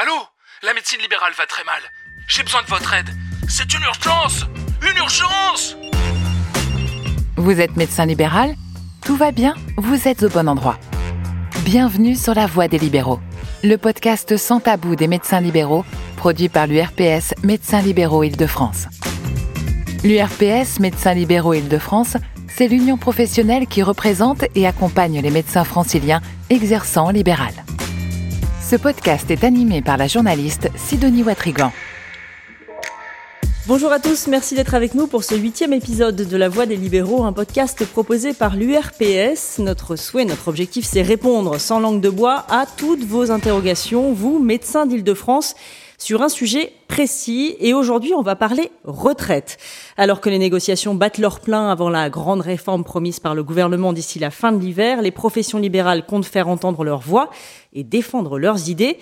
Allô? La médecine libérale va très mal. J'ai besoin de votre aide. C'est une urgence Une urgence Vous êtes médecin libéral? Tout va bien? Vous êtes au bon endroit. Bienvenue sur La Voix des libéraux, le podcast sans tabou des médecins libéraux, produit par l'URPS Médecins libéraux Île-de-France. L'URPS Médecins libéraux Île-de-France, c'est l'union professionnelle qui représente et accompagne les médecins franciliens exerçant libéral. Ce podcast est animé par la journaliste Sidonie Watrigan. Bonjour à tous, merci d'être avec nous pour ce huitième épisode de La Voix des libéraux, un podcast proposé par l'URPS. Notre souhait, notre objectif, c'est répondre sans langue de bois à toutes vos interrogations, vous, médecins d'Île-de-France sur un sujet précis et aujourd'hui on va parler retraite. Alors que les négociations battent leur plein avant la grande réforme promise par le gouvernement d'ici la fin de l'hiver, les professions libérales comptent faire entendre leur voix et défendre leurs idées.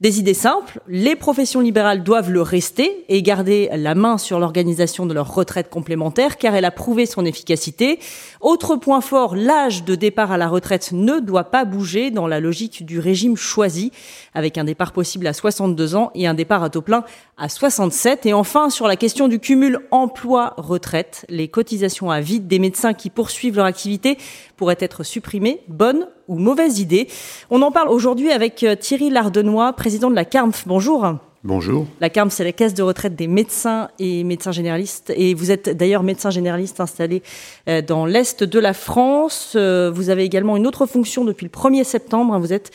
Des idées simples, les professions libérales doivent le rester et garder la main sur l'organisation de leur retraite complémentaire car elle a prouvé son efficacité. Autre point fort, l'âge de départ à la retraite ne doit pas bouger dans la logique du régime choisi avec un départ possible à 62 ans et un départ à taux plein à 67. Et enfin, sur la question du cumul emploi-retraite, les cotisations à vide des médecins qui poursuivent leur activité pourraient être supprimées. Bonne ou mauvaise idée On en parle aujourd'hui avec euh, Thierry Lardenois, président de la CARMF. Bonjour. Bonjour. La CARM, c'est la caisse de retraite des médecins et médecins généralistes. Et vous êtes d'ailleurs médecin généraliste installé euh, dans l'Est de la France. Euh, vous avez également une autre fonction depuis le 1er septembre. Vous êtes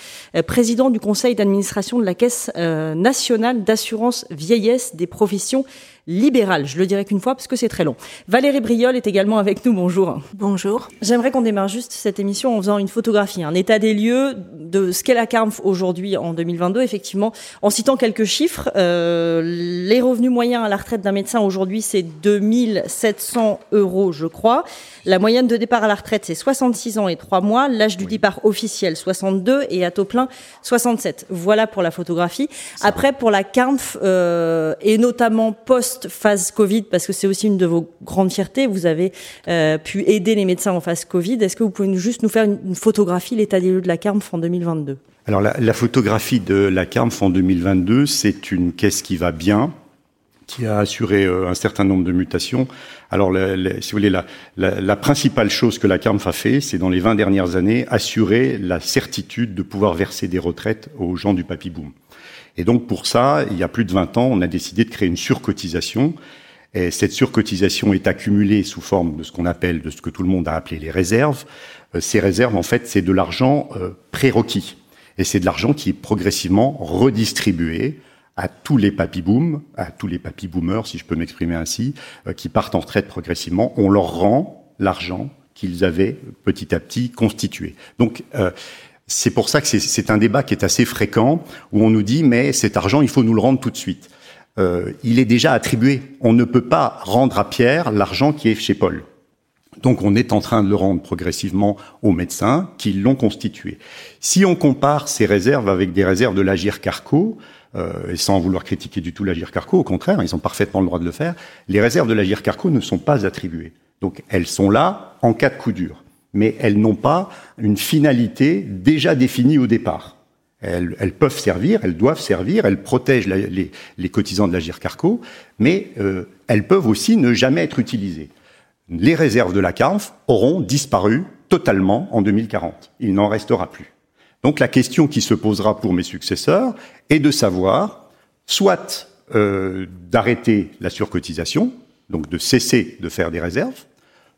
président du conseil d'administration de la Caisse nationale d'assurance vieillesse des professions libérales. Je le dirai qu'une fois parce que c'est très long. Valérie Briol est également avec nous. Bonjour. Bonjour. J'aimerais qu'on démarre juste cette émission en faisant une photographie, un état des lieux de ce qu'est la CARMF aujourd'hui en 2022. Effectivement, en citant quelques chiffres, euh, les revenus moyens à la retraite d'un médecin aujourd'hui, c'est 2700 euros, je crois. La moyenne de départ à la retraite, c'est 66 ans et 3 mois. L'âge du départ officiel, 62 et à taux plein, 67. Voilà pour la photographie. Après, pour la CARMF, euh, et notamment post phase Covid, parce que c'est aussi une de vos grandes fiertés, vous avez euh, pu aider les médecins en phase Covid. Est-ce que vous pouvez juste nous faire une, photographie, l'état des lieux de la CARMF en 2022 Alors la, photographie de la CARMF en 2022, c'est une caisse qui va bien, qui a assuré euh, un certain nombre de mutations. Alors, si vous voulez, la, la, principale chose que la CARMF a fait, c'est dans les 20 dernières années assurer la certitude de pouvoir verser des retraites aux gens du papy boom. Et donc pour ça, il y a plus de 20 ans, on a décidé de créer une surcotisation. Et cette surcotisation est accumulée sous forme de ce qu'on appelle, de ce que tout le monde a appelé les réserves. Euh, ces réserves, en fait, c'est de l'argent euh, prérequis. Et c'est de l'argent qui est progressivement redistribué à tous les papy boom, à tous les papy boomers, si je peux m'exprimer ainsi, euh, qui partent en retraite progressivement. On leur rend l'argent qu'ils avaient petit à petit constitué. Donc, c'est pour ça que c'est un débat qui est assez fréquent, où on nous dit, mais cet argent, il faut nous le rendre tout de suite. Euh, il est déjà attribué. On ne peut pas rendre à Pierre l'argent qui est chez Paul. Donc on est en train de le rendre progressivement aux médecins qui l'ont constitué. Si on compare ces réserves avec des réserves de l'Agir Carco, euh, et sans vouloir critiquer du tout l'Agir Carco, au contraire, ils ont parfaitement le droit de le faire, les réserves de l'Agir Carco ne sont pas attribuées. Donc elles sont là en cas de coup dur mais elles n'ont pas une finalité déjà définie au départ. Elles, peuvent servir, elles doivent servir, elles protègent les, cotisants de la GIRCARCO, mais euh, elles peuvent aussi ne jamais être utilisées. Les réserves de la CARF auront disparu totalement en 2040. Il n'en restera plus. Donc la question qui se posera pour mes successeurs est de savoir soit euh, d'arrêter la surcotisation, donc de cesser de faire des réserves,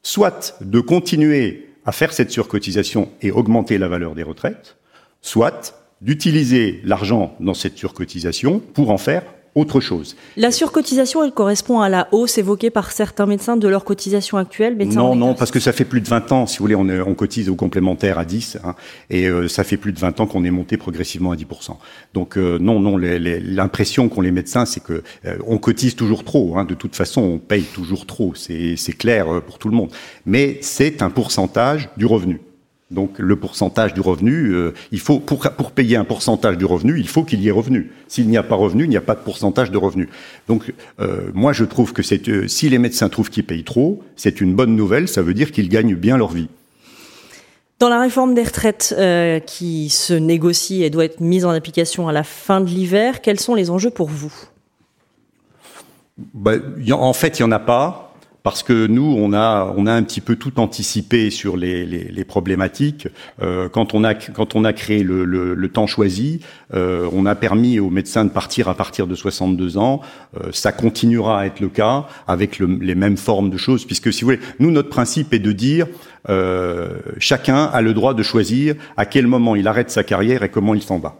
soit de continuer à faire cette surcotisation et augmenter la valeur des retraites, soit d'utiliser l'argent dans cette surcotisation pour en faire autre chose. La surcotisation, elle correspond à la hausse évoquée par certains médecins de leur cotisation actuelle médecins Non, non, parce que ça fait plus de 20 ans, si vous voulez, on, on cotise au complémentaire à 10, hein, et euh, ça fait plus de 20 ans qu'on est monté progressivement à 10%. Donc euh, non, non, l'impression qu'ont les médecins, c'est que euh, on cotise toujours trop. Hein, de toute façon, on paye toujours trop, c'est clair pour tout le monde. Mais c'est un pourcentage du revenu. Donc le pourcentage du revenu, euh, il faut pour, pour, payer un pourcentage du revenu, il faut qu'il y ait revenu. S'il n'y a pas revenu, il n'y a pas de pourcentage de revenu. Donc euh, moi je trouve que c'est euh, si les médecins trouvent qu'ils payent trop, c'est une bonne nouvelle, ça veut dire qu'ils gagnent bien leur vie. Dans la réforme des retraites euh, qui se négocie et doit être mise en application à la fin de l'hiver, quels sont les enjeux pour vous? Bah, En fait, il n'y en a pas parce que nous, on a, on a un petit peu tout anticipé sur les, les, les problématiques. Euh, quand, on a, quand on a créé le, le, le temps choisi, euh, on a permis aux médecins de partir à partir de 62 ans. Euh, ça continuera à être le cas avec le, les mêmes formes de choses, puisque si vous voulez, nous, notre principe est de dire euh, chacun a le droit de choisir à quel moment il arrête sa carrière et comment il s'en va.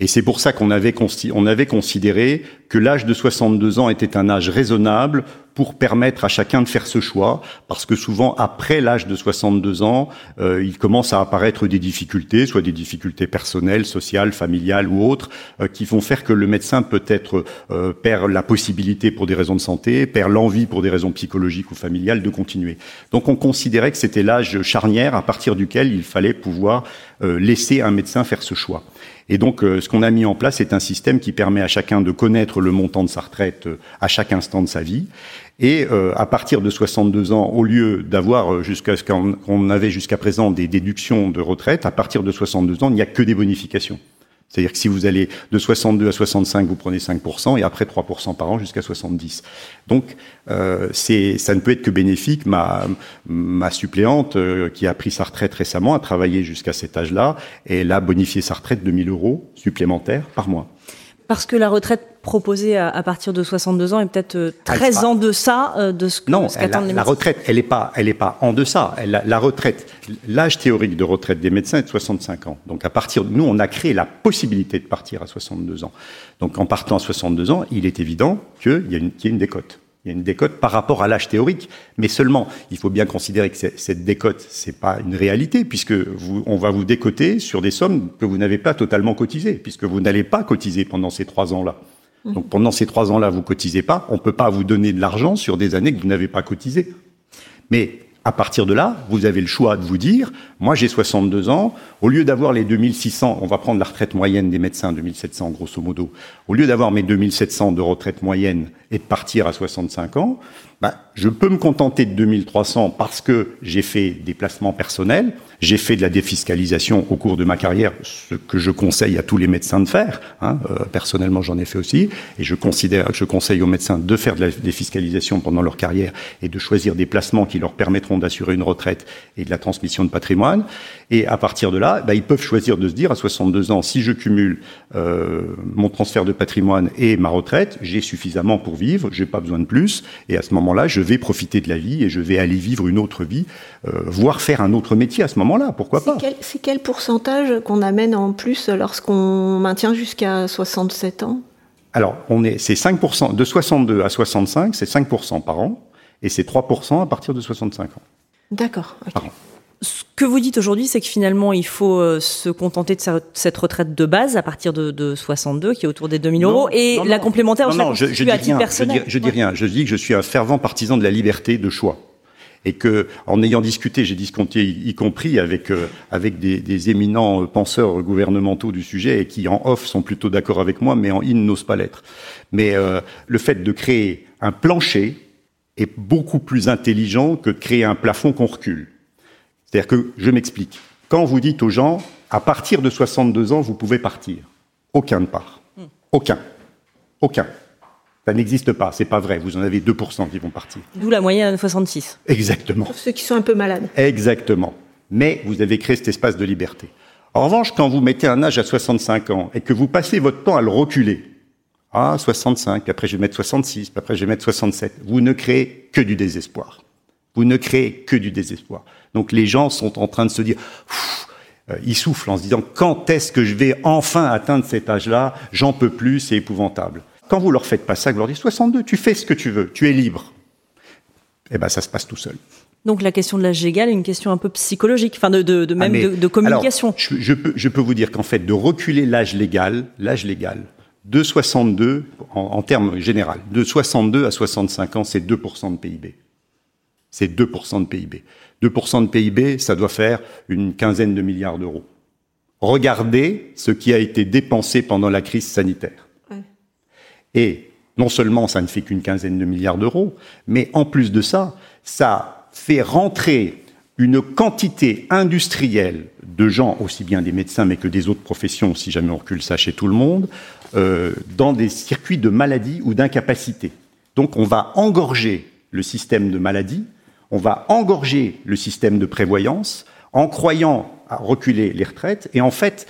Et c'est pour ça qu'on avait, on avait considéré que l'âge de 62 ans était un âge raisonnable pour permettre à chacun de faire ce choix, parce que souvent, après l'âge de 62 ans, euh, il commence à apparaître des difficultés, soit des difficultés personnelles, sociales, familiales ou autres, euh, qui vont faire que le médecin peut-être euh, perd la possibilité pour des raisons de santé, perd l'envie pour des raisons psychologiques ou familiales de continuer. Donc on considérait que c'était l'âge charnière à partir duquel il fallait pouvoir euh, laisser un médecin faire ce choix. Et donc, euh, ce qu'on a mis en place, c'est un système qui permet à chacun de connaître le montant de sa retraite euh, à chaque instant de sa vie. Et euh, à partir de 62 ans, au lieu d'avoir jusqu'à ce qu'on avait jusqu'à présent des déductions de retraite, à partir de 62 ans, il n'y a que des bonifications. C'est-à-dire que si vous allez de 62 à 65, vous prenez 5%, et après 3% par an jusqu'à 70. Donc, euh, ça ne peut être que bénéfique. Ma, ma suppléante, euh, qui a pris sa retraite récemment, a travaillé jusqu'à cet âge-là, et elle a bonifié sa retraite de 1000 euros supplémentaires par mois. Parce que la retraite proposée à, à partir de 62 ans est peut-être 13 euh, ans de ça, euh, de ce, non, ce qu'attendent les la retraite, elle n'est pas, elle est pas en deçà. Elle, la, la retraite, l'âge théorique de retraite des médecins est de 65 ans. Donc à partir de nous, on a créé la possibilité de partir à 62 ans. Donc en partant à 62 ans, il est évident qu'il y, y, a une décote. Il y a une décote par rapport à l'âge théorique, mais seulement, il faut bien considérer que cette décote, c'est pas une réalité, puisque vous, on va vous décoter sur des sommes que vous n'avez pas totalement cotisées, puisque vous n'allez pas cotiser pendant ces trois ans-là. Mmh. Donc pendant ces trois ans-là, vous cotisez pas, on peut pas vous donner de l'argent sur des années que vous n'avez pas cotisées. Mais à partir de là, vous avez le choix de vous dire, moi j'ai 62 ans, au lieu d'avoir les 2600, on va prendre la retraite moyenne des médecins, 2700 grosso modo, au lieu d'avoir mes 2700 de retraite moyenne et de partir à 65 ans, ben, je peux me contenter de 2300 parce que j'ai fait des placements personnels, j'ai fait de la défiscalisation au cours de ma carrière, ce que je conseille à tous les médecins de faire. Hein, euh, personnellement, j'en ai fait aussi, et je considère, je conseille aux médecins de faire de la défiscalisation pendant leur carrière et de choisir des placements qui leur permettront d'assurer une retraite et de la transmission de patrimoine. Et à partir de là, ben, ils peuvent choisir de se dire à 62 ans, si je cumule euh, mon transfert de patrimoine et ma retraite, j'ai suffisamment pour vivre, j'ai pas besoin de plus, et à ce moment-là, je vais profiter de la vie et je vais aller vivre une autre vie, euh, voire faire un autre métier à ce moment-là, pourquoi pas quel, C'est quel pourcentage qu'on amène en plus lorsqu'on maintient jusqu'à 67 ans? Alors, on est, c'est 5%, de 62 à 65, c'est 5% par an, et c'est 3% à partir de 65 ans. D'accord. Okay. Par an. Ce que vous dites aujourd'hui, c'est que finalement, il faut euh, se contenter de cette retraite de base à partir de, de 62, qui est autour des 2000 euros, et non, la non, complémentaire, non, non, je, je, dis rien, je, dis, je dis rien. Je dis que je suis un fervent partisan de la liberté de choix et que, en ayant discuté, j'ai discuté y, y compris avec euh, avec des, des, éminents penseurs gouvernementaux du sujet et qui en off sont plutôt d'accord avec moi, mais en in n'osent pas l'être. Mais euh, le fait de créer un plancher est beaucoup plus intelligent que de créer un plafond qu'on recule. C'est-à-dire que, je m'explique, quand vous dites aux gens, à partir de 62 ans, vous pouvez partir, aucun ne part. Aucun. Aucun. Ça n'existe pas, c'est pas vrai. Vous en avez 2% qui vont partir. D'où la moyenne à 66. Exactement. Sauf ceux qui sont un peu malades. Exactement. Mais vous avez créé cet espace de liberté. En revanche, quand vous mettez un âge à 65 ans et que vous passez votre temps à le reculer, ah, 65, puis après je vais mettre 66, puis après je vais mettre 67, vous ne créez que du désespoir. Vous ne créez que du désespoir. Donc les gens sont en train de se dire, euh, ils soufflent en se disant, quand est-ce que je vais enfin atteindre cet âge-là? J'en peux plus, c'est épouvantable. Quand vous leur faites pas ça, vous leur dites 62, tu fais ce que tu veux, tu es libre. Eh ben, ça se passe tout seul. Donc la question de l'âge légal est une question un peu psychologique, enfin de, de, de même ah de, de, communication. Alors, je, je, peux, je peux vous dire qu'en fait, de reculer l'âge légal, l'âge légal, de 62, en, en termes général, de 62 à 65 ans, c'est 2% de PIB. C'est 2% de PIB. 2% de PIB, ça doit faire une quinzaine de milliards d'euros. Regardez ce qui a été dépensé pendant la crise sanitaire. Ouais. Et non seulement ça ne fait qu'une quinzaine de milliards d'euros, mais en plus de ça, ça fait rentrer une quantité industrielle de gens, aussi bien des médecins mais que des autres professions, si jamais on recule ça chez tout le monde, euh, dans des circuits de maladie ou d'incapacité. Donc on va engorger le système de maladie, on va engorger le système de prévoyance en croyant à reculer les retraites, et en fait,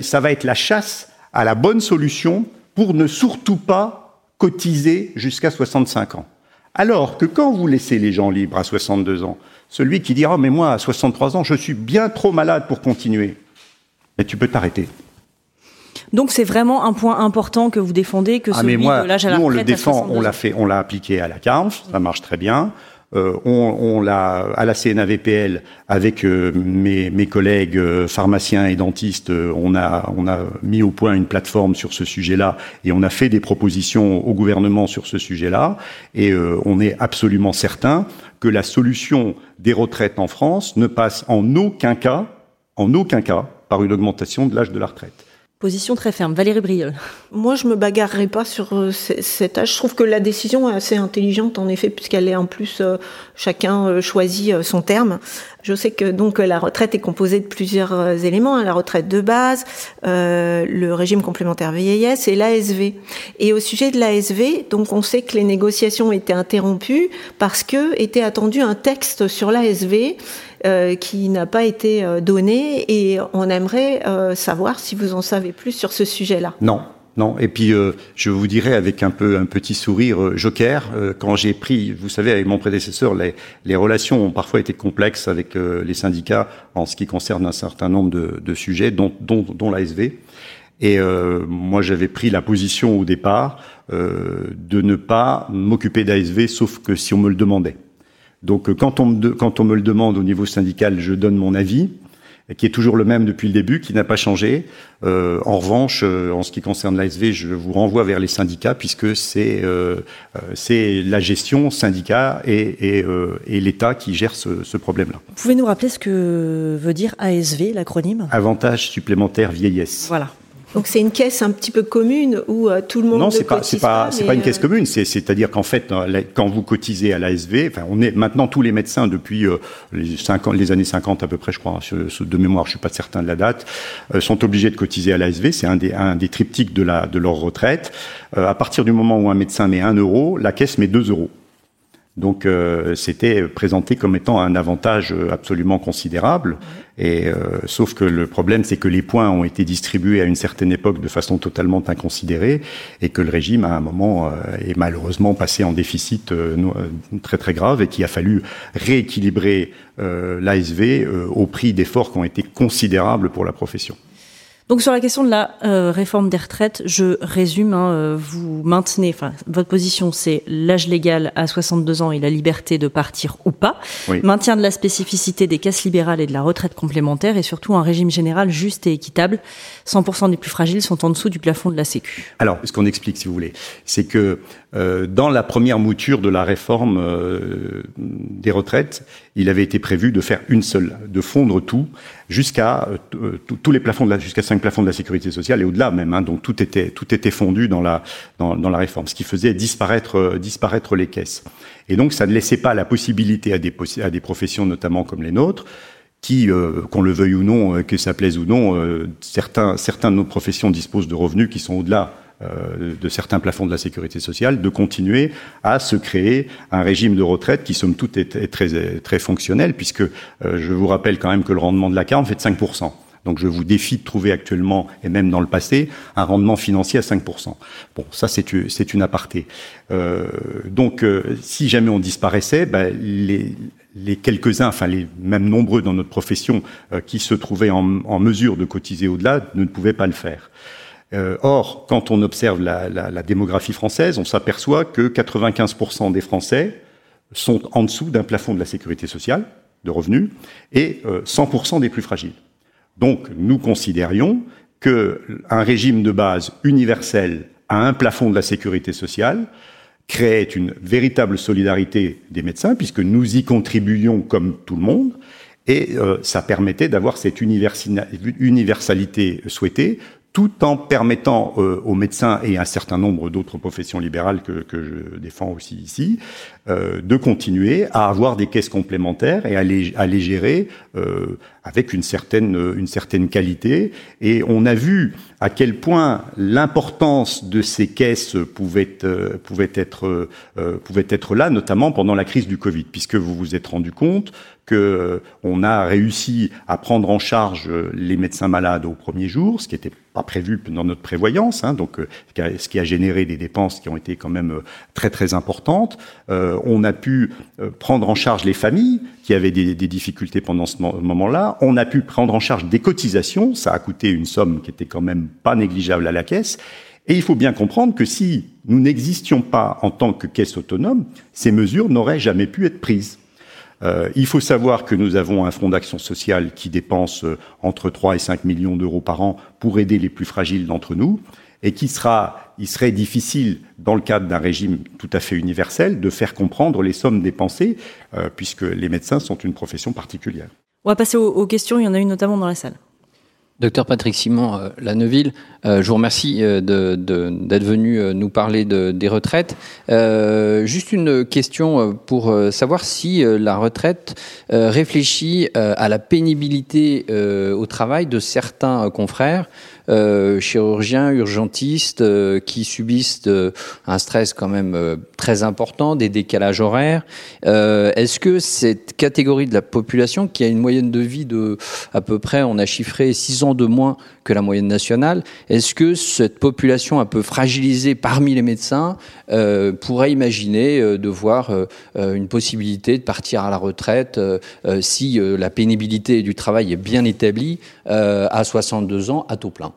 ça va être la chasse à la bonne solution pour ne surtout pas cotiser jusqu'à 65 ans. Alors que quand vous laissez les gens libres à 62 ans, celui qui dira oh, mais moi à 63 ans je suis bien trop malade pour continuer, mais tu peux t'arrêter. Donc c'est vraiment un point important que vous défendez que ah, celui mais moi, de l'âge à la nous, on le défend, on l'a ans. fait, on l'a appliqué à la CARF, ça marche très bien. Euh, on, on l'a à la CNAVPL avec euh, mes, mes, collègues euh, pharmaciens et dentistes. Euh, on a on a mis au point une plateforme sur ce sujet-là et on a fait des propositions au gouvernement sur ce sujet-là. Et euh, on est absolument certain que la solution des retraites en France ne passe en aucun cas, en aucun cas, par une augmentation de l'âge de la retraite. Position très ferme. Valérie Briol. Moi, je me bagarrerai pas sur euh, cet âge. Je trouve que la décision est assez intelligente, en effet, puisqu'elle est en plus, euh, chacun euh, choisit son terme. Je sais que donc la retraite est composée de plusieurs éléments hein, la retraite de base, le régime complémentaire vieillesse et l'ASV. Et au sujet de l'ASV, donc on sait que les négociations étaient interrompues parce que était attendu un texte sur l'ASV qui n'a pas été donné et on aimerait euh, savoir si vous en savez plus sur ce sujet-là. Non, non, et puis euh, je vous dirais avec un peu un petit sourire euh, joker, euh, quand j'ai pris, vous savez, avec mon prédécesseur, les, les relations ont parfois été complexes avec les syndicats en ce qui concerne un certain nombre de, de sujets, dont, dont, dont l'ASV. Et moi, j'avais pris la position au départ de ne pas m'occuper d'ASV, sauf que si on me le demandait. Donc, quand on, me, quand on me le demande au niveau syndical, je donne mon avis qui est toujours le même depuis le début, qui n'a pas changé. Euh, en revanche, euh, en ce qui concerne l'ASV, je vous renvoie vers les syndicats puisque c'est euh, c'est la gestion syndicat et, et, et l'État qui gère ce, ce problème-là. Vous pouvez nous rappeler ce que veut dire ASV, l'acronyme? Avantage supplémentaire vieillesse. Voilà. Donc c'est une caisse un petit peu commune où euh, tout le monde non, c'est pas c'est pas c'est pas une caisse euh... commune. C'est c'est-à-dire qu'en fait, quand vous cotisez à l'ASV, enfin, on est maintenant tous les médecins depuis euh, les 50, les années 50 à peu près, je crois, de mémoire, je suis pas certain de la date, euh, sont obligés de cotiser à l'ASV. C'est un des un des triptyques de la de leur retraite. À partir du moment où un médecin met un euro, la caisse met deux euros. Donc euh, c'était présenté comme étant un avantage absolument considérable. Et euh, sauf que le problème, c'est que les points ont été distribués à une certaine époque de façon totalement inconsidérée, et que le régime, à un moment, euh, est malheureusement passé en déficit euh, très très grave, et qu'il a fallu rééquilibrer l'ASV au prix d'efforts qui ont été considérables pour la profession. Donc sur la question de la euh, réforme des retraites, je résume, hein, vous maintenez, enfin votre position c'est l'âge légal à 62 ans et la liberté de partir ou pas, oui. maintien de la spécificité des caisses libérales et de la retraite complémentaire et surtout un régime général juste et équitable. 100% des plus fragiles sont en dessous du plafond de la Sécu. Alors, ce qu'on explique si vous voulez, c'est que euh, dans la première mouture de la réforme euh, des retraites, il avait été prévu de faire une seule, de fondre tout jusqu'à euh, tous les plafonds, jusqu'à cinq plafonds de la sécurité sociale et au-delà même. Hein, donc tout était tout était fondu dans la dans, la réforme, ce qui faisait disparaître euh, disparaître les caisses. Et donc ça ne laissait pas la possibilité à des à des professions notamment comme les nôtres qui, euh, qu'on le veuille ou non, que ça plaise ou non, certains certains de nos professions disposent de revenus qui sont au-delà euh, de certains plafonds de la sécurité sociale, de continuer à se créer un régime de retraite qui, somme toute, est, très, très fonctionnel, puisque euh, je vous rappelle quand même que le rendement de la CARM fait de 5%. Donc je vous défie de trouver actuellement, et même dans le passé, un rendement financier à 5%. Bon, ça c'est, c'est une aparté. Euh, donc euh, si jamais on disparaissait, ben, les, les quelques-uns, enfin les même nombreux dans notre profession, euh, qui se trouvaient en, en mesure de cotiser au-delà, ne pouvaient pas le faire. Euh, or, quand on observe la, démographie française, on s'aperçoit que 95% des Français sont en dessous d'un plafond de la sécurité sociale, de revenus, et euh, 100% des plus fragiles. Donc, nous considérions qu'un régime de base universel à un plafond de la sécurité sociale créait une véritable solidarité des médecins, puisque nous y contribuions comme tout le monde, et euh, ça permettait d'avoir cette universalité souhaitée tout en permettant euh, aux médecins et un certain nombre d'autres professions libérales que, que, je défends aussi ici, euh, de continuer à avoir des caisses complémentaires et à les, à les gérer euh, avec une certaine, une certaine qualité. Et on a vu à quel point l'importance de ces caisses pouvait, euh, pouvait, être, pouvait être là, notamment pendant la crise du Covid, puisque vous vous êtes rendu compte que euh, on a réussi à prendre en charge euh, les médecins malades au premier jour, ce qui n'était pas prévu dans notre prévoyance, hein, donc euh, ce qui a généré des dépenses qui ont été quand même très très importantes. On a pu prendre en charge les familles qui avaient des, des difficultés pendant ce moment-là. On a pu prendre en charge des cotisations, ça a coûté une somme qui était quand même pas négligeable à la caisse. Et il faut bien comprendre que si nous n'existions pas en tant que caisse autonome, ces mesures n'auraient jamais pu être prises. Euh, il faut savoir que nous avons un fonds d'action sociale qui dépense euh, entre 3 et 5 millions d'euros par an pour aider les plus fragiles d'entre nous et qui sera, il serait difficile, dans le cadre d'un régime tout à fait universel, de faire comprendre les sommes dépensées, euh, puisque les médecins sont une profession particulière. On va passer aux, aux questions, il y en a une notamment dans la salle. Docteur Patrick Simon euh, euh, je vous remercie euh, d'être venu nous parler de, des retraites. juste une question pour savoir si la retraite réfléchit à la pénibilité au travail de certains confrères. Euh, chirurgiens, urgentistes euh, qui subissent euh, un stress quand même très important, des décalages horaires. Est-ce que cette catégorie de la population, qui a une moyenne de vie de à peu près, on a chiffré 6 ans de moins que la moyenne nationale, est-ce que cette population un peu fragilisée parmi les médecins pourrait imaginer de voir une possibilité de partir à la retraite si la pénibilité du travail est bien établie à 62 ans à taux plein?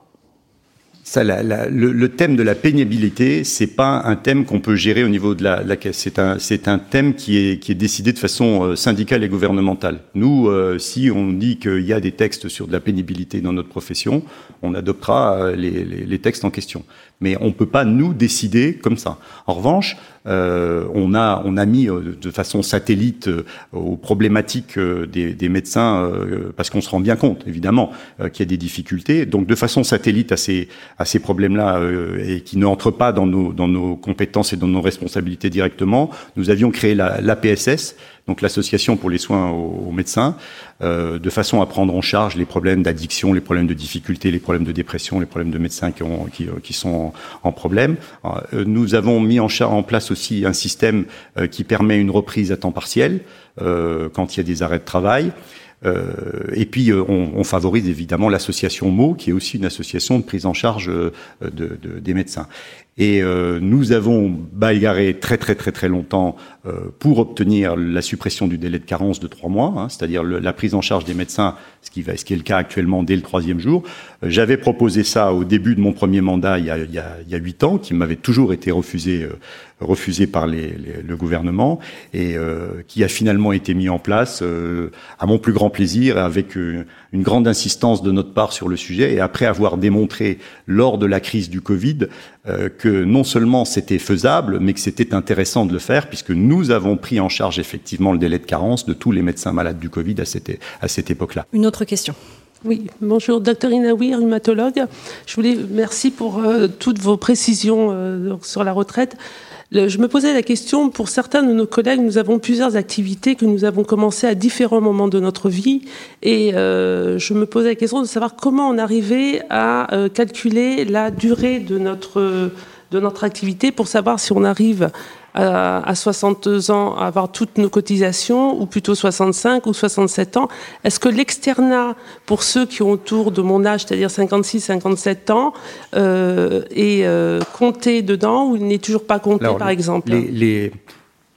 Le, thème de la pénibilité, c'est pas un thème qu'on peut gérer au niveau de la, caisse. C'est un, thème qui est, décidé de façon euh, syndicale et gouvernementale. Nous, euh, si on dit qu'il y a des textes sur de la pénibilité dans notre profession, on adoptera euh, les textes en question. Mais on peut pas nous décider comme ça. En revanche, euh, on a on a mis de façon satellite aux problématiques des, médecins parce qu'on se rend bien compte évidemment qu'il y a des difficultés. Donc de façon satellite à ces à ces problèmes-là euh, et qui ne entrent pas dans nos, dans nos compétences et dans nos responsabilités directement, nous avions créé l'APSS, donc l'association pour les soins aux, médecins, euh, de façon à prendre en charge les problèmes d'addiction, les problèmes de difficulté, les problèmes de dépression, les problèmes de médecins qui, qui sont en, problème. Euh, nous avons mis en, place aussi un système euh, qui permet une reprise à temps partiel euh, quand il y a des arrêts de travail. Euh, et puis, euh, on, favorise évidemment l'association MO, qui est aussi une association de prise en charge euh, de, de, des médecins. Et euh, nous avons bagarré très très très très longtemps euh, pour obtenir la suppression du délai de carence de trois mois, hein, c'est-à-dire la prise en charge des médecins, ce qui, va, ce qui est le cas actuellement dès le troisième jour. Euh, J'avais proposé ça au début de mon premier mandat il y a, il y a, il y a huit ans, qui m'avait toujours été refusé refusé par les, les, le gouvernement et euh, qui a finalement été mis en place euh, à mon plus grand plaisir avec une, grande insistance de notre part sur le sujet et après avoir démontré lors de la crise du Covid euh, que non seulement c'était faisable mais que c'était intéressant de le faire puisque nous avons pris en charge effectivement le délai de carence de tous les médecins malades du Covid à cette, à cette époque-là. Une autre question. Oui, bonjour, docteur Inaoui, rhumatologue. Je voulais merci pour euh, toutes vos précisions euh, sur la retraite. Je me posais la question, pour certains de nos collègues, nous avons plusieurs activités que nous avons commencé à différents moments de notre vie. Et euh, je me posais la question de savoir comment on arrivait à euh, calculer la durée de notre, de notre activité pour savoir si on arrive à, à 62 ans à avoir toutes nos cotisations, ou plutôt 65 ou 67 ans. Est-ce que l'externat, pour ceux qui ont autour de mon âge, c'est-à-dire 56-57 ans, euh, est euh, compté dedans ou il n'est toujours pas compté, Alors, par exemple? les, les...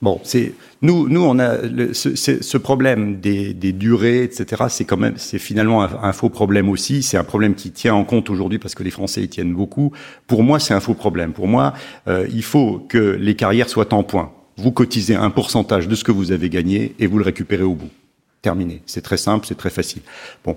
Bon, c'est nous, nous, on a le, ce, problème des, durées, etc. C'est quand même, c'est finalement un, un, faux problème aussi. C'est un problème qui tient en compte aujourd'hui parce que les Français y tiennent beaucoup. Pour moi, c'est un faux problème. Pour moi, euh, il faut que les carrières soient en point. Vous cotisez un pourcentage de ce que vous avez gagné et vous le récupérez au bout terminé. C'est très simple, c'est très facile. Bon,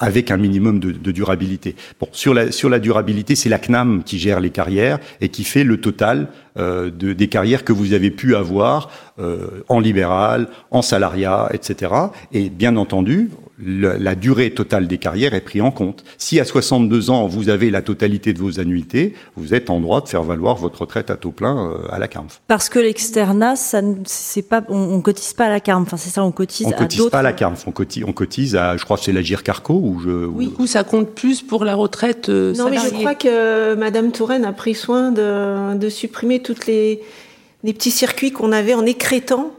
avec un minimum de, durabilité. Bon, sur la sur la durabilité, c'est la CNAM qui gère les carrières et qui fait le total euh, de, des carrières que vous avez pu avoir euh, en libéral, en salariat, etc. Et bien entendu, la durée totale des carrières est prise en compte. Si à 62 ans, vous avez la totalité de vos annuités, vous êtes en droit de faire valoir votre retraite à taux plein euh, à la CARMF. Parce que l'externat, ça, c'est pas, on, on, cotise pas à la CARMF, enfin, c'est ça, on cotise on cotise pas à la CARMF, on cotise, on cotise à, je crois que c'est la Carco ou je. Oui, coup, ça compte plus pour la retraite euh, Non, mais je crois que Madame Touraine a pris soin de, de supprimer toutes les, les petits circuits qu'on avait en écrétant euh,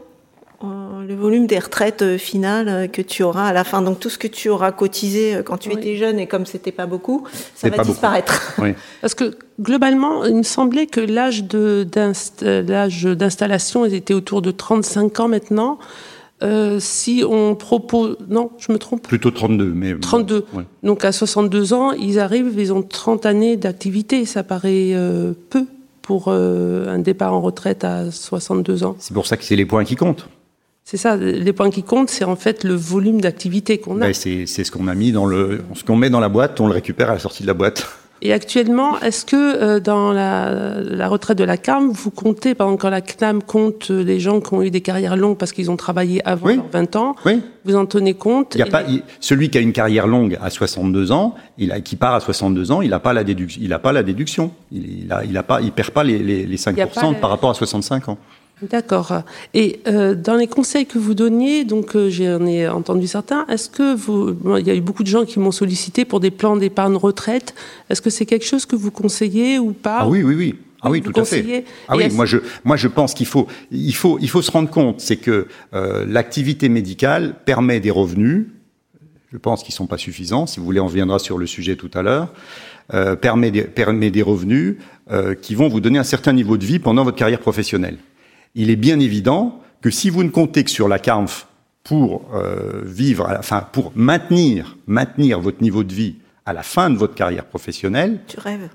le volume des retraites euh, finales euh, que tu auras à la fin. Donc tout ce que tu auras cotisé quand tu étais jeune et comme c'était pas beaucoup, ça va disparaître. Oui. Parce que globalement, il me semblait que l'âge d'installation était autour de 35 ans maintenant. Euh, si on propose, non, je me trompe? Plutôt 32, mais 32. Donc à 62 ans, ils arrivent, ils ont 30 années d'activité. Ça paraît peu pour un départ en retraite à 62 ans. C'est pour ça que c'est les points qui comptent. C'est ça, les points qui comptent, c'est en fait le volume d'activité qu'on a. Ben, c'est ce qu'on a mis dans le, ce qu'on met dans la boîte, on le récupère à la sortie de la boîte. Et actuellement, est-ce que euh, dans la, la, retraite de la CAM, vous comptez, par exemple, quand la CNAM compte les gens qui ont eu des carrières longues parce qu'ils ont travaillé avant leurs 20 ans, oui. vous en tenez compte il y a pas, Celui qui a une carrière longue à 62 ans, il a, qui part à 62 ans, il n'a pas la déduction. Il a pas la déduction. Il, il, a, il a pas, il perd pas les, les, les 5% par rapport à 65 ans. D'accord. Et euh, dans les conseils que vous donniez, donc euh, j'en ai entendu certains, est-ce que vous, il y a eu beaucoup de gens qui m'ont sollicité pour des plans d'épargne retraite. Est-ce que c'est quelque chose que vous conseillez ou pas Ah oui, oui, oui. Ah oui, tout à fait. Ah oui, moi je, moi je pense qu'il faut, il faut, il faut se rendre compte, c'est que euh, l'activité médicale permet des revenus. Je pense qu'ils sont pas suffisants. Si vous voulez, on reviendra sur le sujet tout à l'heure. Euh, permet, des, permet des revenus euh, qui vont vous donner un certain niveau de vie pendant votre carrière professionnelle il est bien évident que si vous ne comptez que sur la CARMF pour euh, vivre, enfin pour maintenir, maintenir votre niveau de vie à la fin de votre carrière professionnelle,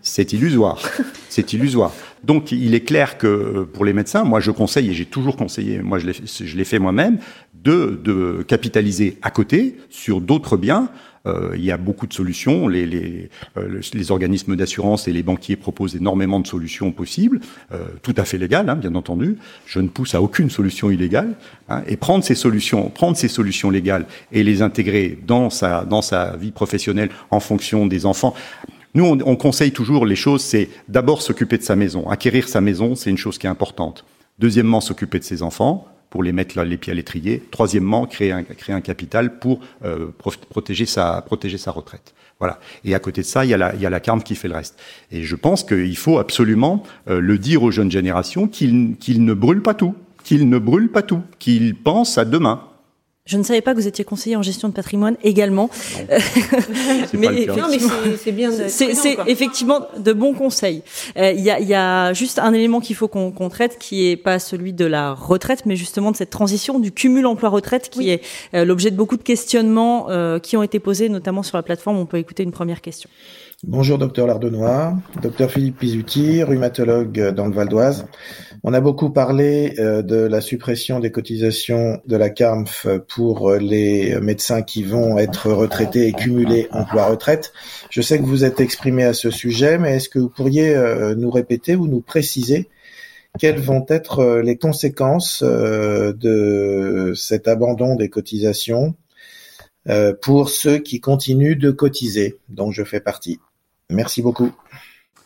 c'est illusoire. c'est illusoire. Donc il est clair que euh, pour les médecins, moi je conseille, et j'ai toujours conseillé, moi je l'ai fait moi-même, de, de capitaliser à côté sur d'autres biens euh, il y a beaucoup de solutions. Les, les, euh, les organismes d'assurance et les banquiers proposent énormément de solutions possibles, euh, tout à fait légales, hein, bien entendu. Je ne pousse à aucune solution illégale. Hein, et prendre ces solutions, prendre ces solutions légales et les intégrer dans sa dans sa vie professionnelle en fonction des enfants. Nous, on, on conseille toujours les choses. C'est d'abord s'occuper de sa maison, acquérir sa maison, c'est une chose qui est importante. Deuxièmement, s'occuper de ses enfants pour les mettre les pieds à l'étrier. Troisièmement, créer un, capital pour euh, protéger, sa, retraite. Voilà. Et à côté de ça, il y a la, il CARM qui fait le reste. Et je pense qu'il faut absolument euh, le dire aux jeunes générations qu'ils ne brûlent pas tout, qu'ils ne brûlent pas tout, qu'ils pensent à demain. Je ne savais pas que vous étiez conseiller en gestion de patrimoine également. mais c'est bien. C'est effectivement de bons conseils. Euh, il y, a, y, a, juste un élément qu'il faut qu'on traite, qui est pas celui de la retraite, mais justement de cette transition du cumul emploi-retraite, qui est euh, l'objet de beaucoup de questionnements euh, qui ont été posés, notamment sur la plateforme. On peut écouter une première question. Bonjour docteur Lardenois, docteur Philippe Pizuti, rhumatologue dans le Val d'Oise. On a beaucoup parlé euh, de la suppression des cotisations de la CARMF pour les médecins qui vont être retraités et cumuler emploi-retraite. Je sais que vous êtes exprimé à ce sujet, mais est-ce que vous pourriez euh, nous répéter ou nous préciser quelles vont être euh, les conséquences de cet abandon des cotisations pour ceux qui continuent de cotiser, dont je fais partie. Merci beaucoup.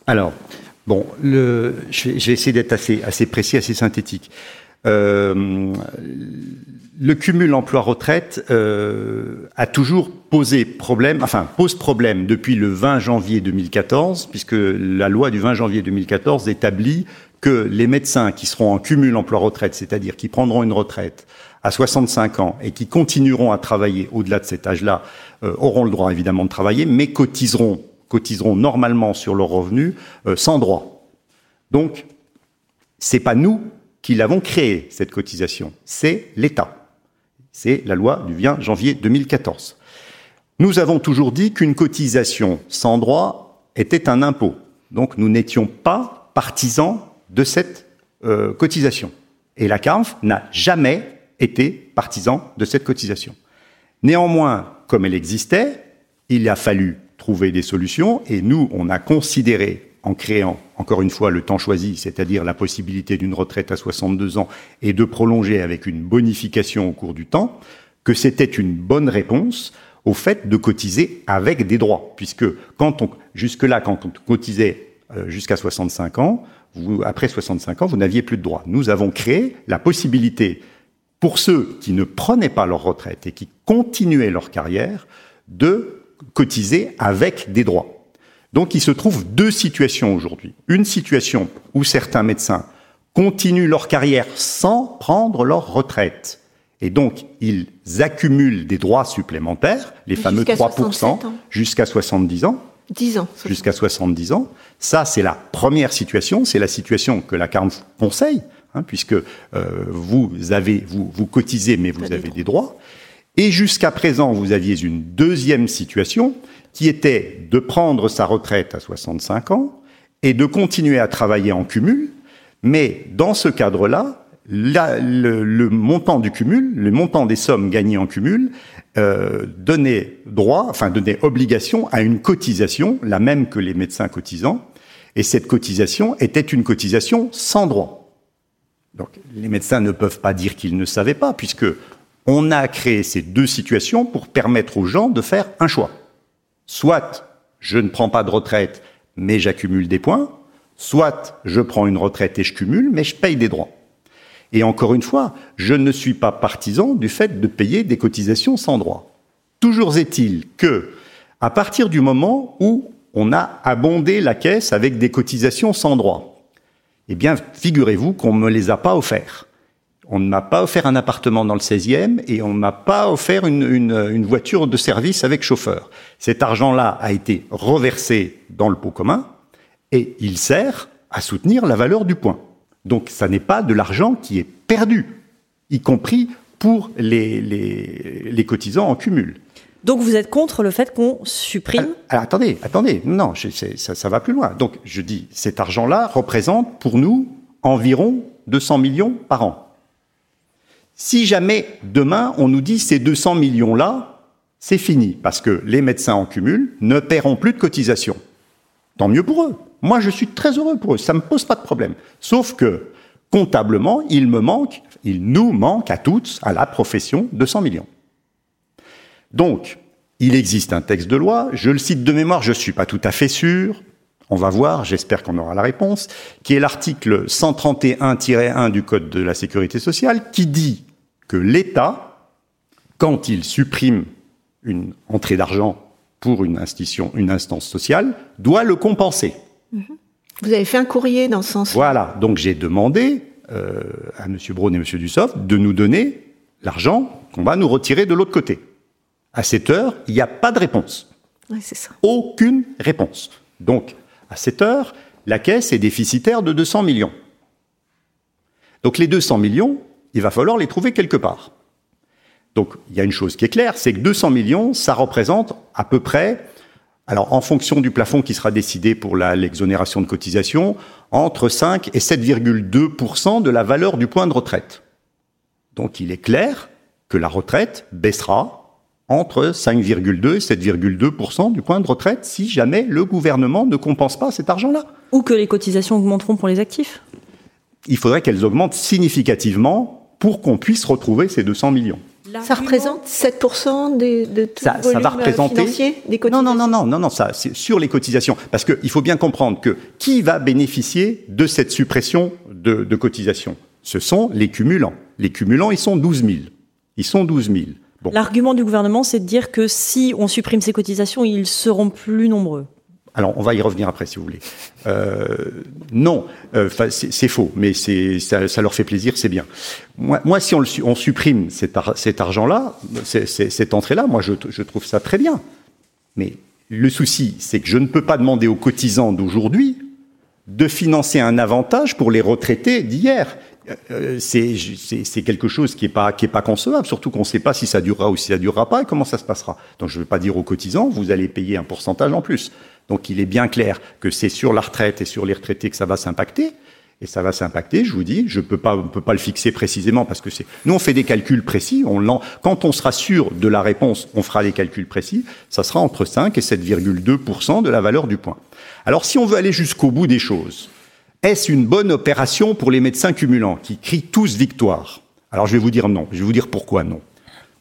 Alors, bon, le, je, vais, essayer d'être assez, assez précis, assez synthétique. Euh, le cumul emploi-retraite euh, a toujours posé problème, enfin pose problème depuis le 20 janvier 2014, puisque la loi du 20 janvier 2014 établit que les médecins qui seront en cumul emploi-retraite, c'est-à-dire qui prendront une retraite à 65 ans et qui continueront à travailler au-delà de cet âge-là, euh, auront le droit évidemment de travailler, mais cotiseront cotiseront normalement sur leurs revenus euh, sans droit. Donc, c'est pas nous qui l'avons créé cette cotisation, c'est l'État. C'est la loi du 20 janvier 2014. Nous avons toujours dit qu'une cotisation sans droit était un impôt. Donc nous n'étions pas partisans de cette euh, cotisation. Et la CARF n'a jamais été partisan de cette cotisation. Néanmoins, comme elle existait, il a fallu trouver des solutions. Et nous, on a considéré, en créant, encore une fois, le temps choisi, c'est-à-dire la possibilité d'une retraite à 62 ans et de prolonger avec une bonification au cours du temps, que c'était une bonne réponse au fait de cotiser avec des droits, puisque quand on jusque-là, quand on cotisait euh, jusqu'à 65 ans, après 65 ans, vous n'aviez plus de droits. Nous avons créé la possibilité pour ceux qui ne prenaient pas leur retraite et qui continuaient leur carrière de cotiser avec des droits. Donc il se trouve deux situations aujourd'hui. Une situation où certains médecins continuent leur carrière sans prendre leur retraite. Et donc, ils accumulent des droits supplémentaires, les fameux 3%, jusqu'à 70 ans. 10 ans. Jusqu'à 70 ans. Ça, c'est la première situation. C'est la situation que la CARM conseille, hein, puisque euh, vous avez, vous, vous cotisez, mais vous avez des droits. Et jusqu'à présent, vous aviez une deuxième situation qui était de prendre sa retraite à 65 ans et de continuer à travailler en cumul. Mais dans ce cadre-là, le, le, montant du cumul, le montant des sommes gagnées en cumul, euh, donnait droit, enfin donnait obligation à une cotisation, la même que les médecins cotisants, et cette cotisation était une cotisation sans droit. Donc les médecins ne peuvent pas dire qu'ils ne savaient pas, puisque on a créé ces deux situations pour permettre aux gens de faire un choix. Soit je ne prends pas de retraite, mais j'accumule des points, soit je prends une retraite et je cumule, mais je paye des droits. Et encore une fois, je ne suis pas partisan du fait de payer des cotisations sans droit. Toujours est-il que, à partir du moment où on a abondé la caisse avec des cotisations sans droit, eh bien, figurez-vous qu'on ne me les a pas offerts. On ne m'a pas offert un appartement dans le 16e et on ne m'a pas offert une, voiture de service avec chauffeur. Cet argent-là a été reversé dans le pot commun et il sert à soutenir la valeur du point. Donc ça n'est pas de l'argent qui est perdu, y compris pour les, cotisants en cumul. Donc vous êtes contre le fait qu'on supprime alors, attendez, attendez, non, ça, ça va plus loin. Donc je dis, cet argent-là représente pour nous environ 200 millions par an. Si jamais demain on nous dit ces 200 millions-là, c'est fini, parce que les médecins en cumul ne paieront plus de cotisations. Tant mieux pour eux. Moi, je suis très heureux pour eux. Ça me pose pas de problème. Sauf que, comptablement, il me manque, il nous manque à toutes, à la profession, 200 millions. Donc, il existe un texte de loi. Je le cite de mémoire, je suis pas tout à fait sûr. On va voir, j'espère qu'on aura la réponse, qui est l'article 131-1 du Code de la sécurité sociale, qui dit que l'État, quand il supprime une entrée d'argent pour une institution, une instance sociale, doit le compenser. Vous avez fait un courrier dans ce sens. Voilà, donc j'ai demandé euh, à M. Braun et M. Dussopt de nous donner l'argent qu'on va nous retirer de l'autre côté. À cette heure, il n'y a pas de réponse. Oui, c'est ça. Aucune réponse. Donc, à cette heure, la caisse est déficitaire de 200 millions. Donc les 200 millions, il va falloir les trouver quelque part. Donc il y a une chose qui est claire, c'est que 200 millions, ça représente à peu près alors, en fonction du plafond qui sera décidé pour l'exonération de cotisation, entre 5 et 7,2% de la valeur du point de retraite. Donc, il est clair que la retraite baissera entre 5,2 et 7,2 du point de retraite si jamais le gouvernement ne compense pas cet argent-là. Ou que les cotisations augmenteront pour les actifs. Il faudrait qu'elles augmentent significativement pour qu'on puisse retrouver ces 200 millions. Ça représente 7% des, de tout ça, ça va représenter des cotisations. Non, non, non, non, non, non, ça, c'est sur les cotisations. Parce qu'il faut bien comprendre que qui va bénéficier de cette suppression de, de cotisations? Ce sont les cumulants. Les cumulants, ils sont 12 000. Ils sont 12 000. Bon. L'argument du gouvernement, c'est de dire que si on supprime ces cotisations, ils seront plus nombreux. Alors, on va y revenir après, si vous voulez. Euh, non, euh, c'est faux, mais ça, ça leur fait plaisir, c'est bien. Moi, moi, si on, le, on supprime cet, ar cet argent-là, cette entrée-là, moi, je, je, trouve ça très bien. Mais le souci, c'est que je ne peux pas demander aux cotisants d'aujourd'hui de financer un avantage pour les retraités d'hier. Euh, c'est quelque chose qui n'est pas, est pas concevable, surtout qu'on ne sait pas si ça durera ou si ça durera pas et comment ça se passera. Donc je ne veux pas dire aux cotisants, vous allez payer un pourcentage en plus. Donc il est bien clair que c'est sur la retraite et sur les retraités que ça va s'impacter. Et ça va s'impacter, je vous dis, je peux pas, on peut pas le fixer précisément parce que c'est, nous on fait des calculs précis, on quand on sera sûr de la réponse, on fera des calculs précis, ça sera entre 5 et 7,2% de la valeur du point. Alors si on veut aller jusqu'au bout des choses, est-ce une bonne opération pour les médecins cumulants qui crient tous victoire? Alors je vais vous dire non, je vais vous dire pourquoi non.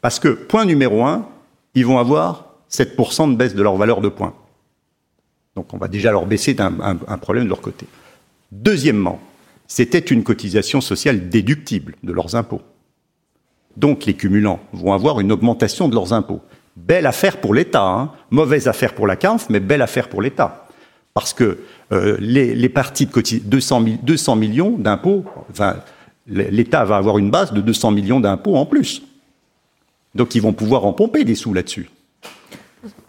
Parce que, point numéro un, ils vont avoir 7% de baisse de leur valeur de points. Donc on va déjà leur baisser d'un un, problème de leur côté. Deuxièmement, c'était une cotisation sociale déductible de leurs impôts. Donc les cumulants vont avoir une augmentation de leurs impôts. Belle affaire pour l'État, hein. mauvaise affaire pour la CANF, mais belle affaire pour l'État. Parce que euh, les, parties de cotisation, 200, 200 millions d'impôts, l'État va avoir une base de 200 millions d'impôts en plus. Donc ils vont pouvoir en pomper des sous là-dessus.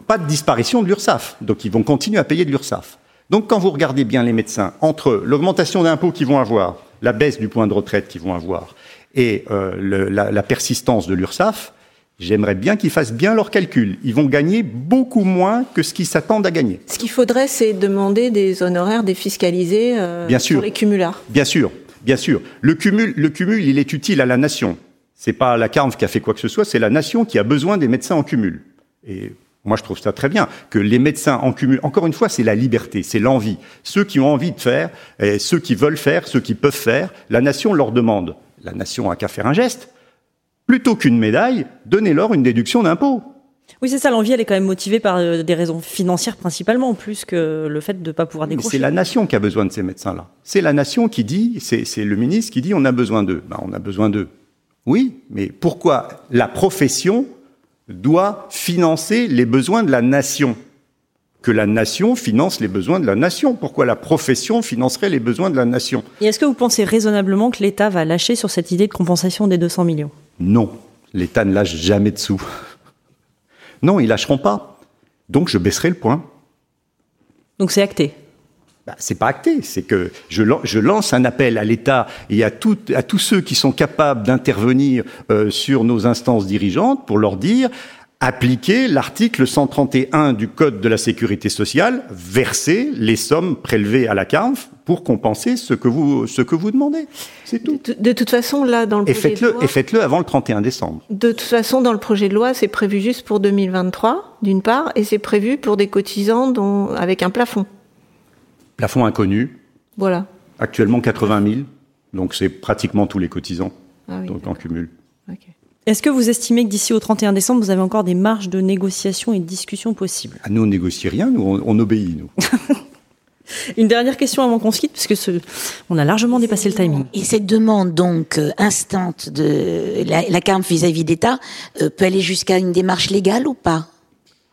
Pas de disparition de l'URSSAF, donc ils vont continuer à payer de l'URSSAF. Donc quand vous regardez bien les médecins, entre l'augmentation d'impôts qu'ils vont avoir, la baisse du point de retraite qu'ils vont avoir, et euh, la, persistance de l'URSSAF, j'aimerais bien qu'ils fassent bien leurs calculs. Ils vont gagner beaucoup moins que ce qu'ils s'attendent à gagner. Ce qu'il faudrait, c'est demander des honoraires défiscalisés euh, bien sûr. les cumulards. Bien sûr, bien sûr. Le cumul, le cumul, il est utile à la nation. C'est pas la CARMF qui a fait quoi que ce soit, c'est la nation qui a besoin des médecins en cumul. Et moi, je trouve ça très bien que les médecins en cumul. Encore une fois, c'est la liberté, c'est l'envie. Ceux qui ont envie de faire, et ceux qui veulent faire, ceux qui peuvent faire, la nation leur demande. La nation a qu'à faire un geste. Plutôt qu'une médaille, donnez-leur une déduction d'impôt. Oui, c'est ça. L'envie, elle est quand même motivée par euh, des raisons financières principalement, plus que le fait de ne pas pouvoir décrocher. C'est la nation qui a besoin de ces médecins-là. C'est la nation qui dit, c'est le ministre qui dit, on a besoin d'eux. Ben, on a besoin d'eux. Oui, mais pourquoi la profession doit financer les besoins de la nation? Que la nation finance les besoins de la nation. Pourquoi la profession financerait les besoins de la nation? Et est-ce que vous pensez raisonnablement que l'État va lâcher sur cette idée de compensation des 200 millions? Non, l'État ne lâche jamais de sous. Non, ils lâcheront pas. Donc je baisserai le point. Donc c'est acté bah, c'est pas acté, c'est que je, lance un appel à l'État et à, à, tous ceux qui sont capables d'intervenir euh, sur nos instances dirigeantes pour leur dire appliquer l'article 131 du Code de la sécurité sociale, verser les sommes prélevées à la CARF pour compenser ce que vous, ce que vous demandez. C'est tout. De, toute façon, là, dans le et projet de loi... Et faites-le avant le 31 décembre. De toute façon, dans le projet de loi, c'est prévu juste pour 2023, d'une part, et c'est prévu pour des cotisants dont, avec un plafond. Plafond inconnu. Voilà. Actuellement 80 000, donc c'est pratiquement tous les cotisants, ah donc en cumul. Est-ce que vous estimez que d'ici au 31 décembre, vous avez encore des marges de négociation et de discussion possibles? Ah, Nous, on négocie rien, nous, on, obéit, nous. Une dernière question avant qu'on se quitte, puisque ce, on a largement dépassé le timing. Et cette demande donc euh, instante de la, la CARM vis-à-vis d'État euh, peut aller jusqu'à une démarche légale ou pas?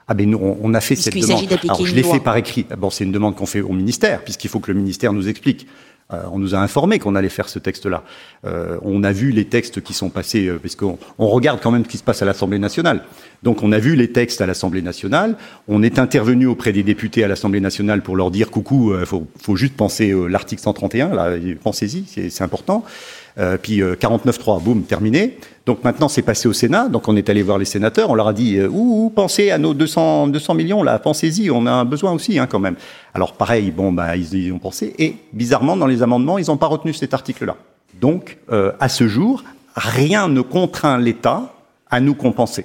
Ah ben nous, on a fait cette demande. Alors je l'ai fait par écrit. Bon, c'est une demande qu'on fait au ministère, puisqu'il faut que le ministère nous explique. Euh, on nous a informé qu'on allait faire ce texte-là. Euh, on a vu les textes qui sont passés, euh, parce qu'on on regarde quand même ce qui se passe à l'Assemblée nationale. Donc on a vu les textes à l'Assemblée nationale. On est intervenu auprès des députés à l'Assemblée nationale pour leur dire coucou, il faut, faut, juste penser l'article 131. Là, pensez-y, c'est important. Euh, puis 49.3, boum, terminé. Donc maintenant, c'est passé au Sénat. Donc on est allé voir les sénateurs. On leur a dit, euh, pensez à nos 200, 200 millions là, pensez-y. On a un besoin aussi, hein, quand même. Alors pareil, bon, bah ils y ont pensé. Et bizarrement, dans les amendements, ils n'ont pas retenu cet article-là. Donc euh, à ce jour, rien ne contraint l'État à nous compenser.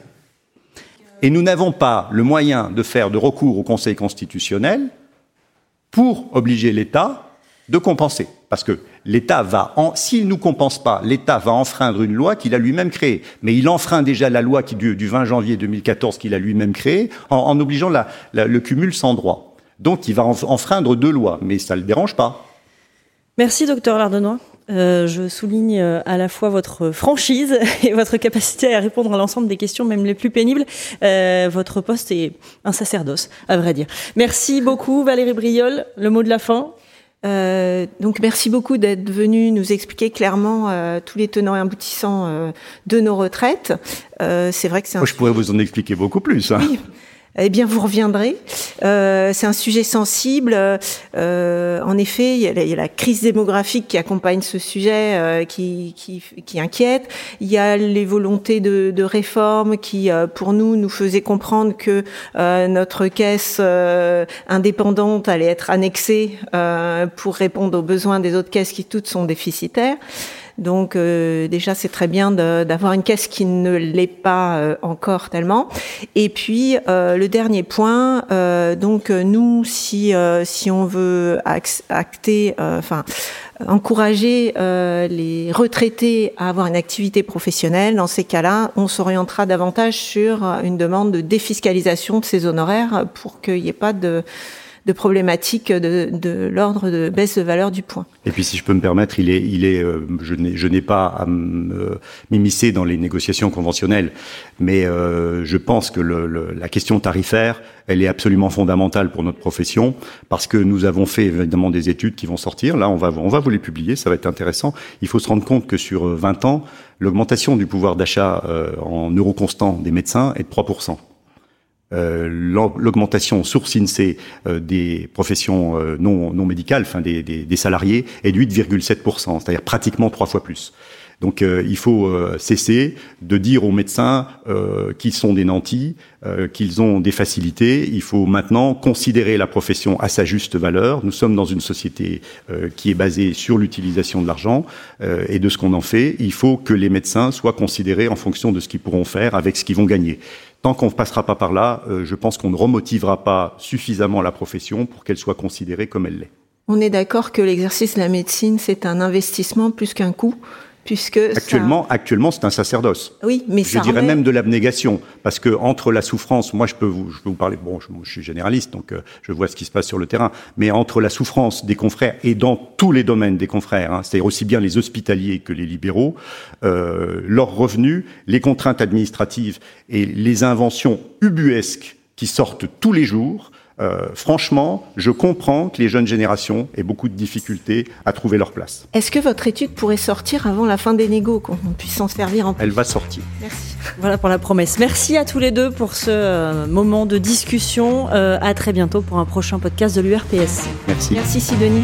Et nous n'avons pas le moyen de faire de recours au Conseil constitutionnel pour obliger l'État de compenser. Parce que l'État va, s'il nous compense pas, l'État va enfreindre une loi qu'il a lui-même créée. Mais il enfreint déjà la loi qui, du, 20 janvier 2014 qu'il a lui-même créée en, obligeant le cumul sans droit. Donc il va enfreindre deux lois, mais ça ne le dérange pas. Merci, docteur Lardenois. Euh, je souligne euh, à la fois votre franchise et votre capacité à répondre à l'ensemble des questions, même les plus pénibles. Euh, votre poste est un sacerdoce, à vrai dire. Merci beaucoup, Valérie Briol. Le mot de la fin euh, donc merci beaucoup d'être venu nous expliquer clairement euh, tous les tenants et aboutissants euh, de nos retraites. Euh, c'est vrai que c'est. Moi, je pourrais vous en expliquer beaucoup plus. Hein. Oui eh bien, vous reviendrez. Euh, c'est un sujet sensible. Euh, en effet, il y, a la, crise démographique qui accompagne ce sujet, euh, qui, qui, qui, inquiète. Il y a les volontés de, de réforme qui, pour nous, nous faisaient comprendre que notre caisse indépendante allait être annexée pour répondre aux besoins des autres caisses qui toutes sont déficitaires. Donc euh, déjà c'est très bien d'avoir une caisse qui ne l'est pas euh, encore tellement. Et puis euh, le dernier point, donc nous si si on veut acter, enfin encourager les retraités à avoir une activité professionnelle, dans ces cas-là, on s'orientera davantage sur une demande de défiscalisation de ces honoraires pour qu'il n'y ait pas de de problématiques de, de l'ordre de baisse de valeur du point. Et puis, si je peux me permettre, il est, il est, euh, je n'ai, pas à m'immiscer dans les négociations conventionnelles, mais euh, je pense que le, le, la question tarifaire, elle est absolument fondamentale pour notre profession parce que nous avons fait évidemment des études qui vont sortir. Là, on va, on va vous les publier, ça va être intéressant. Il faut se rendre compte que sur 20 ans, l'augmentation du pouvoir d'achat euh, en euros constants des médecins est de 3 euh, l'augmentation source INSEE euh, des professions euh, non, non médicales, enfin des, des, des salariés, est de 8,7%, c'est-à-dire pratiquement trois fois plus. Donc il faut cesser de dire aux médecins qu'ils sont des nantis, qu'ils ont des facilités. Il faut maintenant considérer la profession à sa juste valeur. Nous sommes dans une société qui est basée sur l'utilisation de l'argent et de ce qu'on en fait. Il faut que les médecins soient considérés en fonction de ce qu'ils pourront faire avec ce qu'ils vont gagner. Tant qu'on ne passera pas par là, euh, je pense qu'on ne remotivera pas suffisamment la profession pour qu'elle soit considérée comme elle l'est. On est d'accord que l'exercice de la médecine, c'est un investissement plus qu'un coût puisque actuellement, actuellement, c'est un sacerdoce. Oui, mais je dirais même de l'abnégation, parce que entre la souffrance, moi, je peux vous, je peux vous parler. Bon, je, je suis généraliste, donc euh, je vois ce qui se passe sur le terrain. Mais entre la souffrance des confrères et dans tous les domaines des confrères, hein, c'est-à-dire aussi bien les hospitaliers que les libéraux, euh, leurs revenus, les contraintes administratives et les inventions ubuesques qui sortent tous les jours euh, franchement, je comprends que les jeunes générations aient beaucoup de difficultés à trouver leur place. Est-ce que votre étude pourrait sortir avant la fin des négos, qu'on puisse s'en servir en plus Elle va sortir. Merci. Voilà pour la promesse. Merci à tous les deux pour ce euh, moment de discussion. Euh, à très bientôt pour un prochain podcast de l'URPS. Merci. Merci Sidonie.